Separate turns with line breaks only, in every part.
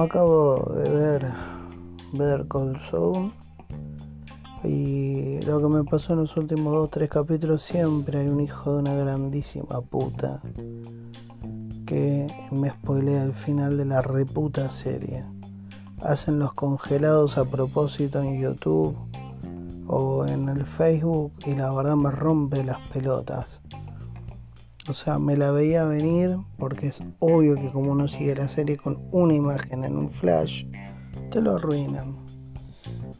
Acabo de ver Better Call Saul y lo que me pasó en los últimos dos tres capítulos siempre hay un hijo de una grandísima puta que me spoilea el final de la reputa serie. Hacen los congelados a propósito en YouTube o en el Facebook y la verdad me rompe las pelotas. O sea, me la veía venir porque es obvio que como uno sigue la serie con una imagen en un flash, te lo arruinan.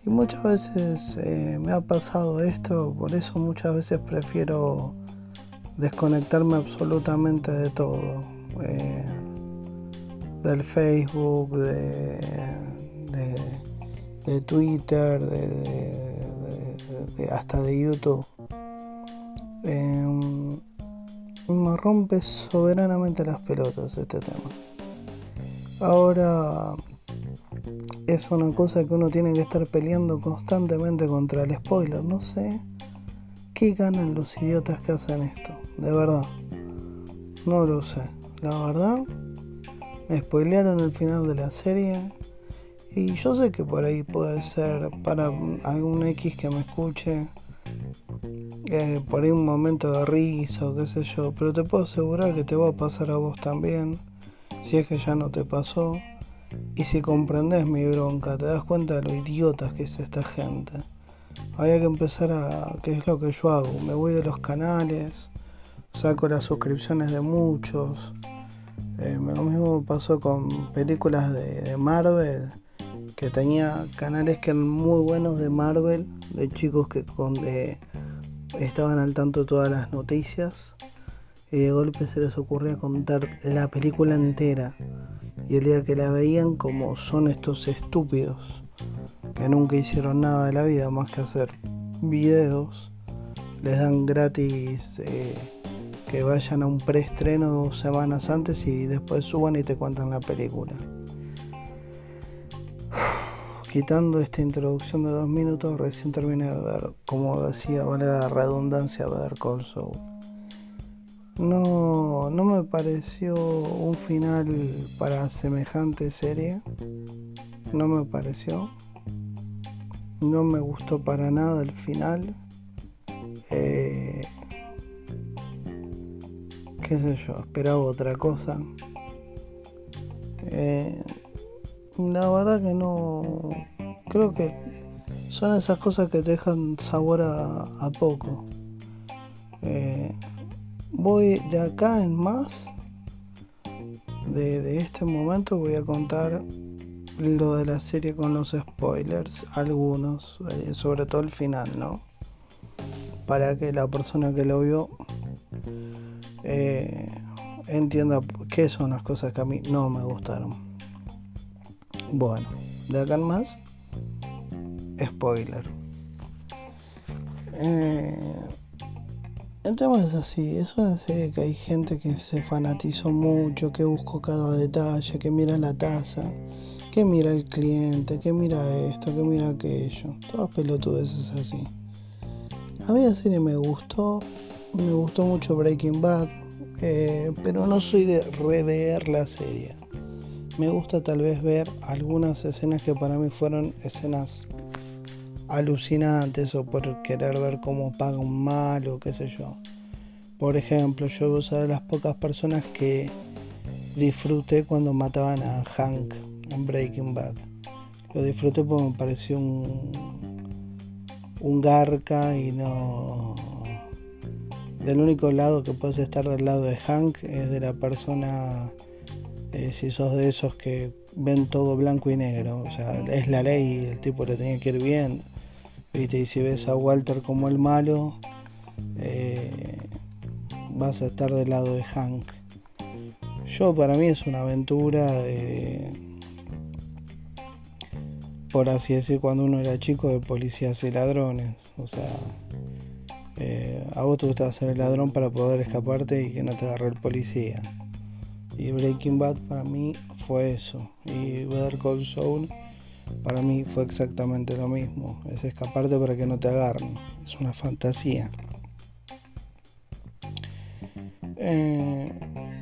Y muchas veces eh, me ha pasado esto, por eso muchas veces prefiero desconectarme absolutamente de todo. Eh, del Facebook, de, de, Twitter, de, hasta de YouTube. Em, me rompe soberanamente las pelotas este tema. Ahora es una cosa que uno tiene que estar peleando constantemente contra el spoiler. No sé qué ganan los idiotas que hacen esto, de verdad. No lo sé. La verdad, me spoilearon el final de la serie. Y yo sé que por ahí puede ser para algún X que me escuche eh, por ahí un momento de risa o qué sé yo, pero te puedo asegurar que te va a pasar a vos también, si es que ya no te pasó, y si comprendes mi bronca, te das cuenta de lo idiotas que es esta gente. Había que empezar a, qué es lo que yo hago, me voy de los canales, saco las suscripciones de muchos, eh, lo mismo pasó con películas de, de Marvel, que tenía canales que eran muy buenos de Marvel, de chicos que con de estaban al tanto de todas las noticias y de golpe se les ocurría contar la película entera y el día que la veían como son estos estúpidos que nunca hicieron nada de la vida más que hacer videos les dan gratis eh, que vayan a un preestreno dos semanas antes y después suban y te cuentan la película quitando esta introducción de dos minutos, recién terminé de ver, como decía, vale la redundancia, ver Call Saul. No, no me pareció un final para semejante serie. No me pareció. No me gustó para nada el final. Eh, qué sé yo, esperaba otra cosa. Eh, la verdad que no. Creo que son esas cosas que dejan sabor a, poco. Eh, voy de acá en más. De, este momento voy a contar lo de la serie con los spoilers, algunos, eh, sobre todo el final, ¿no? Para que la persona que lo vio eh, entienda qué son las cosas que a mí no me gustaron. Bueno, de acá en más, spoiler. Eh, el tema es así, es una serie que hay gente que se fanatizó mucho, que buscó cada detalle, que mira la taza, que mira el cliente, que mira esto, que mira aquello. Todas pelotudeces así. A mí la serie me gustó, me gustó mucho Breaking Bad, eh, pero no soy de rever la serie me gusta tal vez ver algunas escenas que para mí fueron escenas alucinantes o por querer ver cómo paga un mal o qué sé yo. Por ejemplo, yo soy de las pocas personas que disfruté cuando mataban a Hank en Breaking Bad. Lo disfruté porque me pareció un, un garca y no... Del único lado que puedes estar del lado de Hank es de la persona eh, si sos de esos que ven todo blanco y negro, o sea, es la ley, el tipo le tenía que ir bien, y si ves a Walter como el malo, eh, vas a estar del lado de Hank. Yo para mí es una aventura de, por así decir, cuando uno era chico de policías y ladrones, o sea, eh, a vos te gusta ser el ladrón para poder escaparte y que no te agarre el policía. Y Breaking Bad para mí fue eso. Y Better Call Saul para mí fue exactamente lo mismo. Es escaparte para que no te agarren. Es una fantasía. Eh,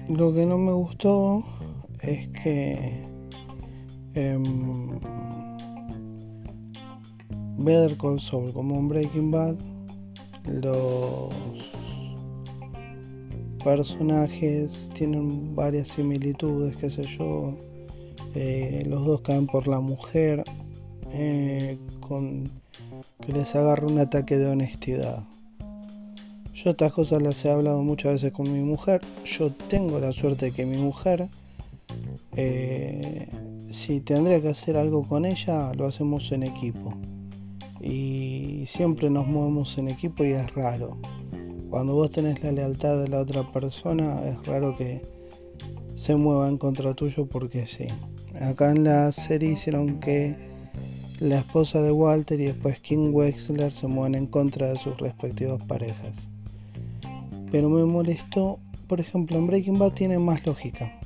lo que no me gustó es que em, Better Call Saul como en Breaking Bad los personajes tienen varias similitudes, qué sé yo. Eh, los dos caen por la mujer eh, con que les agarra un ataque de honestidad. Yo estas cosas las he hablado muchas veces con mi mujer. Yo tengo la suerte de que mi mujer, eh, si tendría que hacer algo con ella, lo hacemos en equipo. Y siempre nos movemos en equipo y es raro. Cuando vos tenés la lealtad de la otra persona, es raro que se mueva en contra tuyo porque sí. Acá en la serie hicieron que la esposa de Walter y después King Wexler se muevan en contra de sus respectivas parejas. Pero me molestó, por ejemplo, en Breaking Bad tiene más lógica.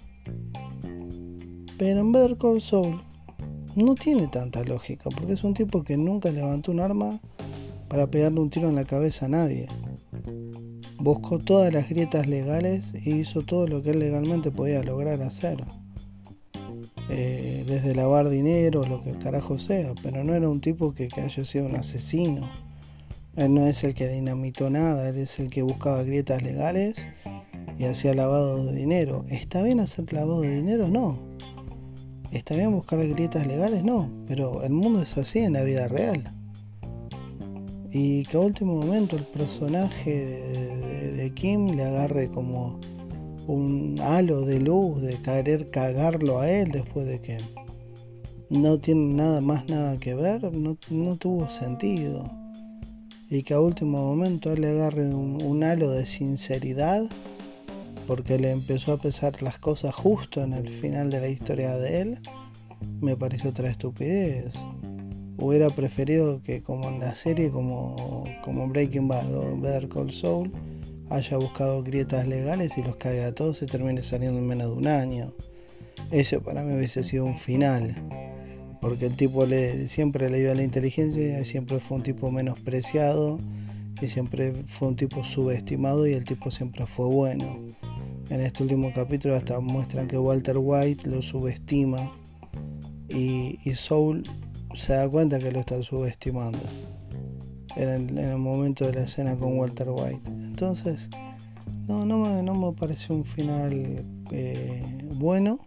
Pero en Better Call Saul no tiene tanta lógica, porque es un tipo que nunca levantó un arma para pegarle un tiro en la cabeza a nadie buscó todas las grietas legales e hizo todo lo que él legalmente podía lograr hacer. Eh, desde lavar dinero, lo que carajo sea, pero no era un tipo que, haya sido un asesino. Él no es el que dinamitó nada, él es el que buscaba grietas legales y hacía lavado de dinero. ¿Está bien hacer lavado de dinero? No. ¿Está bien buscar grietas legales? No. Pero el mundo es así en la vida real y que a último momento el personaje de, Kim le agarre como un halo de luz de querer cagarlo a él después de que no tiene nada más nada que ver, no, tuvo sentido. Y que a último momento él le agarre un, un halo de sinceridad porque le empezó a pesar las cosas justo en el final de la historia de él, me pareció otra estupidez hubiera preferido que como en la serie, como, como Breaking Bad o Better Call Saul, haya buscado grietas legales y los caiga a todos y termine saliendo en menos de un año. Ese para mí hubiese sido un final. Porque el tipo le, siempre le dio a la inteligencia siempre fue un tipo menospreciado y siempre fue un tipo subestimado y el tipo siempre fue bueno. En este último capítulo hasta muestran que Walter White lo subestima y, y Soul se da cuenta que lo está subestimando en el, momento de la escena con Walter White. Entonces, no, no, me, no me parece un final eh, bueno,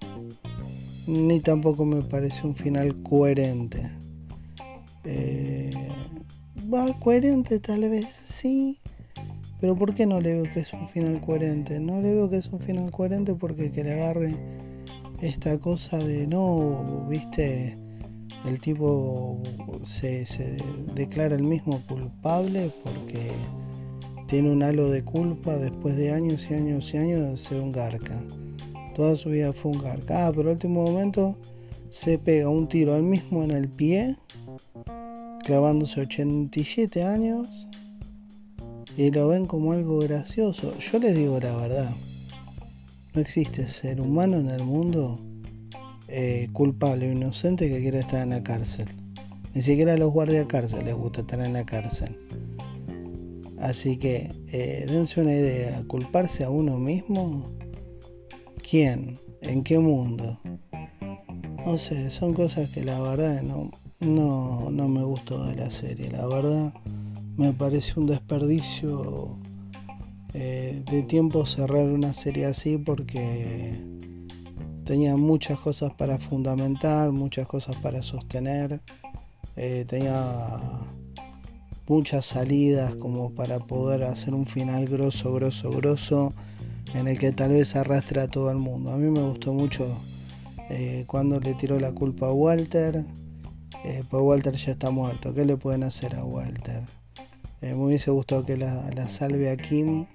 ni tampoco me parece un final coherente. Eh, va coherente tal vez, sí, pero ¿por qué no le veo que es un final coherente? No le veo que es un final coherente porque que le agarre esta cosa de no, viste, el tipo se, declara el mismo culpable porque tiene un halo de culpa después de años y años y años de ser un garca. Toda su vida fue un garca. Ah, pero al último momento se pega un tiro al mismo en el pie, clavándose 87 años, y lo ven como algo gracioso. Yo les digo la verdad, no existe ser humano en el mundo eh, culpable o inocente que quiera estar en la cárcel. Ni siquiera a los guardias cárcel les gusta estar en la cárcel. Así que eh, dense una idea, culparse a uno mismo, ¿quién? ¿En qué mundo? No sé, son cosas que la verdad no, no, no me gustó de la serie. La verdad me parece un desperdicio eh, de tiempo cerrar una serie así porque tenía muchas cosas para fundamentar, muchas cosas para sostener, eh, tenía muchas salidas como para poder hacer un final grosso, grosso, grosso, en el que tal vez arrastre a todo el mundo. A mí me gustó mucho eh, cuando le tiró la culpa a Walter, eh, pues Walter ya está muerto, ¿qué le pueden hacer a Walter? me hubiese gustado que la salve a Kim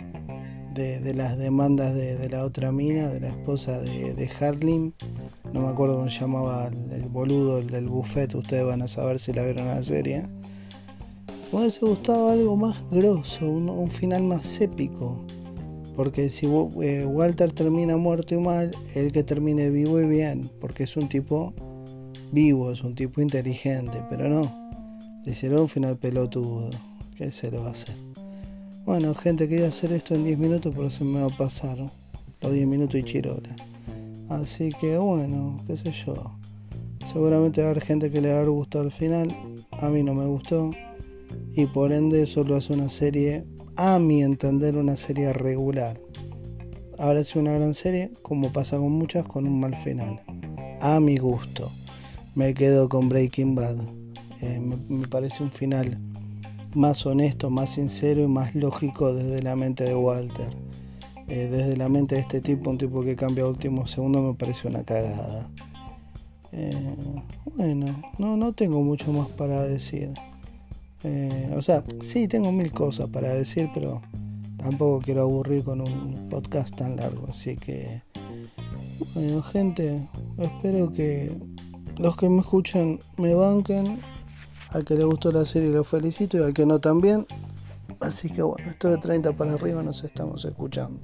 de, las demandas de, la otra mina, de la esposa de, de. No me acuerdo cómo se llamaba el, boludo, el del buffet. Ustedes van a saber si la vieron en la serie. Me hubiese gustado algo más grosso, un, final más épico. Porque si eh, Walter termina muerto y mal, el que termine vivo y bien. Porque es un tipo vivo, es un tipo inteligente. Pero no, le hicieron un final pelotudo. ¿Qué se lo va a hacer? Bueno, gente, quería hacer esto en 10 minutos, pero se me va a pasar los 10 minutos y chirola. Así que bueno, qué sé yo. seguramente va a haber gente que le va a gustado el final. A mí no me gustó. Y por ende eso lo hace una serie, a mi entender, una serie regular. Ahora sido una gran serie, como pasa con muchas, con un mal final. A mi gusto. Me quedo con Breaking Bad. Eh, me parece un final más honesto, más sincero y más lógico desde la mente de Walter. Eh, desde la mente de este tipo, un tipo que cambia a último segundo, me parece una cagada. Eh, bueno, no, no tengo mucho más para decir. Eh, o sea, sí tengo mil cosas para decir, pero tampoco quiero aburrir con un podcast tan largo. Así que, bueno, gente, espero que los que me escuchan me banquen al que le gustó la serie lo felicito y al que no también. Así que bueno, esto de 30 para arriba nos estamos escuchando.